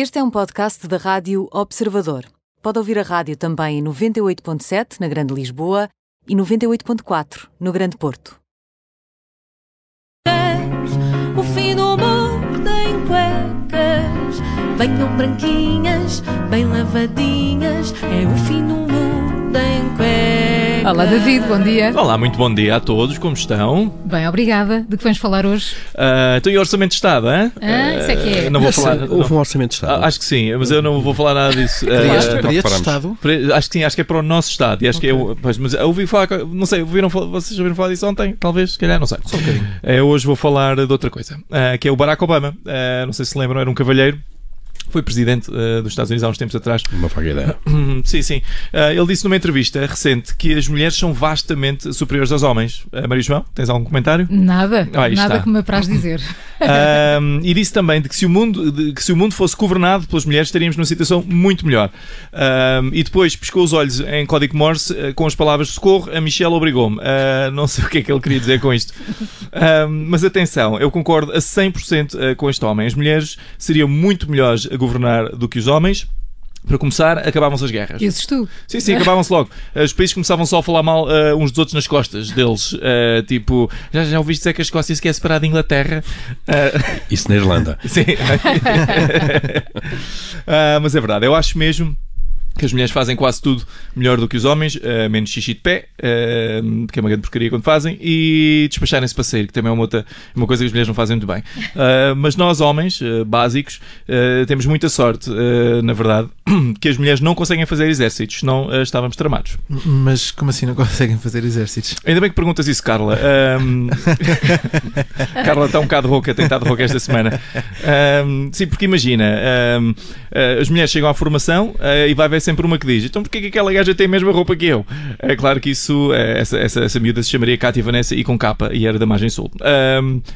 Este é um podcast da Rádio Observador. Pode ouvir a rádio também em 98.7 na Grande Lisboa e 98.4 no Grande Porto. O fim do mundo em cuecas. Venham branquinhas, bem lavadinhas. É Olá, David, bom dia. Olá, muito bom dia a todos, como estão? Bem, obrigada. De que vamos falar hoje? Uh, tem orçamento de Estado, hein? Ah, isso é que é. Uh, não vou falar. Houve não- um orçamento de Estado. Ah, acho que sim, mas eu não vou falar nada disso. Este uh, de reparamos. Estado? acho que sim, acho que é para o nosso Estado. E acho que é. o- Pois, mas eu ouvi falar. Não sei, ouviram, vocês ouviram falar disso ontem? Talvez, se calhar, não sei. Só um bocadinho. Uh, hoje vou falar de outra coisa, uh, que é o Barack Obama. Uh, não sei se lembram, era um cavalheiro. Foi presidente uh, dos Estados Unidos há uns tempos atrás. Uma vaga ideia. Sim, sim. Ah, ele disse numa entrevista recente que as mulheres são vastamente superiores aos homens. Ah, Maria João, tens algum comentário? Nada. Ah, nada está. que me apraz dizer. Ahm, e disse também de que, se o mundo, de que se o mundo fosse governado pelas mulheres, estaríamos numa situação muito melhor. Ahm, e depois piscou os olhos em código Morse eh, com as palavras socorro, a Michelle obrigou-me. Ah, não sei o que é que ele queria dizer com isto. Ahm, mas atenção, eu concordo a 100% eh, com este homem. As mulheres seriam muito melhores a governar do que os homens. Para começar, acabavam-se as guerras. Dizes tu. Sim, sim, acabavam-se logo. Os países começavam só a falar mal ah, uns dos outros nas costas deles. Ah, tipo, já, já ouviste dizer que a Escócia se quer separar da Inglaterra? Ah, Isso na Irlanda. sim. Mas é verdade, eu acho mesmo que as mulheres fazem quase tudo melhor do que os homens, ah, menos xixi de pé, ah, que é uma grande porcaria quando fazem, e despacharem-se para sair, que também é uma, outra, uma coisa que as mulheres não fazem muito bem. Ah, mas nós, homens básicos, temos muita sorte, na verdade, que as mulheres não conseguem fazer exércitos, senão estávamos tramados. Mas como assim não conseguem fazer exércitos? Ainda bem que perguntas isso, Carla. Ahm, Carla está um bocado rouca, tem estado rouca esta semana. Ahm, sim, porque imagina, ah, as mulheres chegam à formação e vai haver sempre uma que diz: então porquê que aquela gaja tem a mesma roupa que eu? É claro que isso, eh, essa, essa, essa miúda se chamaria Cátia Vanessa e com capa e era da margem sul.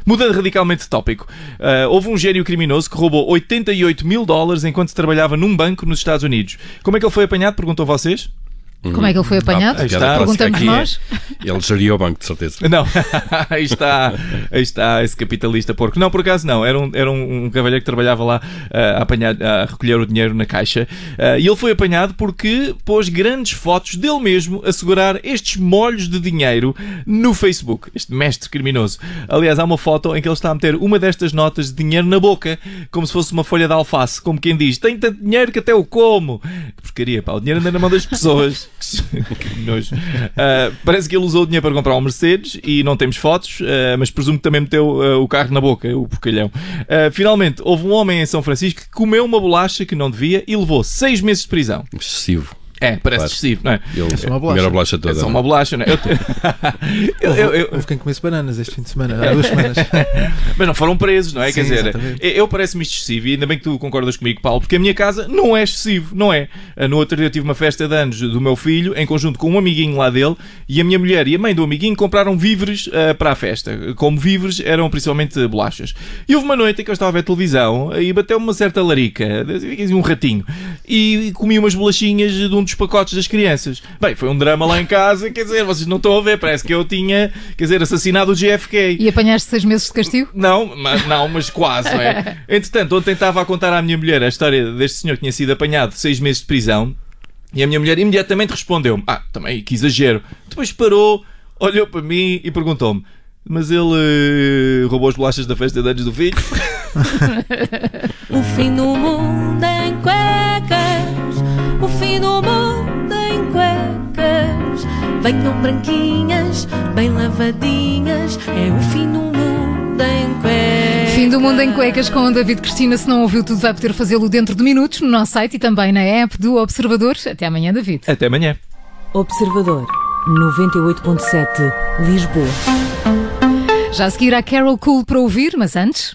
Mudando radicalmente de tópico, ah, houve um gênio criminoso que roubou 88 mil dólares enquanto trabalhava num banco nos Estados Unidos. Como é que ele foi apanhado? Perguntou vocês? Como é que ele foi apanhado? Aí A piada está. Perguntamos aqui nós. é, Ele geria o banco, de certeza. Não, aí está, aí está esse capitalista porco. Não, por acaso não, era um, era um, um cavalheiro que trabalhava lá ah, a, apanhar, a recolher o dinheiro na caixa Ah, e ele foi apanhado porque pôs grandes fotos dele mesmo a segurar estes molhos de dinheiro no Facebook. Este mestre criminoso. Aliás, há uma foto em que ele está a meter uma destas notas de dinheiro na boca, como se fosse uma folha de alface, como quem diz: Tenho tanto dinheiro que até o como. Que porcaria, pá, o dinheiro anda na mão das pessoas. que. Ah, parece que ele usou o dinheiro para comprar um Mercedes e não temos fotos, ah, mas presumo que também meteu ah, o carro na boca, o porcalhão. Finalmente, houve um homem em São Francisco que comeu uma bolacha que não devia e levou seis meses de prisão. Excessivo. É, parece Claro. excessivo, não é? Ele só uma bolacha. bolacha toda. É só uma bolacha, não é? Eu- eu- eu- eu- Houve quem comesse bananas este fim de semana, há duas semanas. Mas não foram presos, não é? Sim, Quer dizer, exatamente. eu parece-me excessivo e ainda bem que tu concordas comigo, Paulo, porque a minha casa não é excessivo, não é? Ah, No outro dia eu tive uma festa de anos do meu filho, em conjunto com um amiguinho lá dele, e a minha mulher e a mãe do amiguinho compraram víveres ah, para a festa. Como víveres eram principalmente bolachas. E houve uma noite em que eu estava a ver televisão e bateu uma certa larica, um ratinho, e comi umas bolachinhas de um dos pacotes das crianças. Bem, foi um drama lá em casa, quer dizer, vocês não estão a ver, parece que eu tinha, quer dizer, assassinado o JFK. E apanhaste seis meses de castigo? Não, mas, não, mas quase, não é? Entretanto, ontem estava a contar à minha mulher a história deste senhor que tinha sido apanhado seis meses de prisão e a minha mulher imediatamente respondeu-me: Ah, também, que exagero. Depois parou, olhou para mim e perguntou-me: Mas ele eh, roubou as bolachas da festa de anos do filho? O fim do mundo Venham branquinhas, bem lavadinhas. É o fim do mundo em cuecas. Fim do mundo em cuecas com o David Cristina. Se não ouviu tudo, vai poder fazê-lo dentro de minutos no nosso site e também na app do Observador. Até amanhã, David. Até amanhã. Observador 98.7 Lisboa. Já a seguir há Carol Cool para ouvir, mas antes.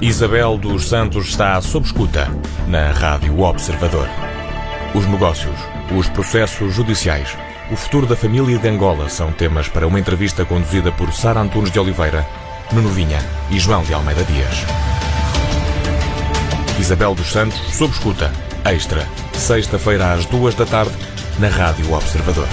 Isabel dos Santos está sob escuta na Rádio Observador. Os negócios, os processos judiciais, o futuro da família de Angola são temas para uma entrevista conduzida por Sara Antunes de Oliveira, Nuno Vinha e João de Almeida Dias. Isabel dos Santos sob escuta, extra, sexta-feira às duas da tarde, na Rádio Observador.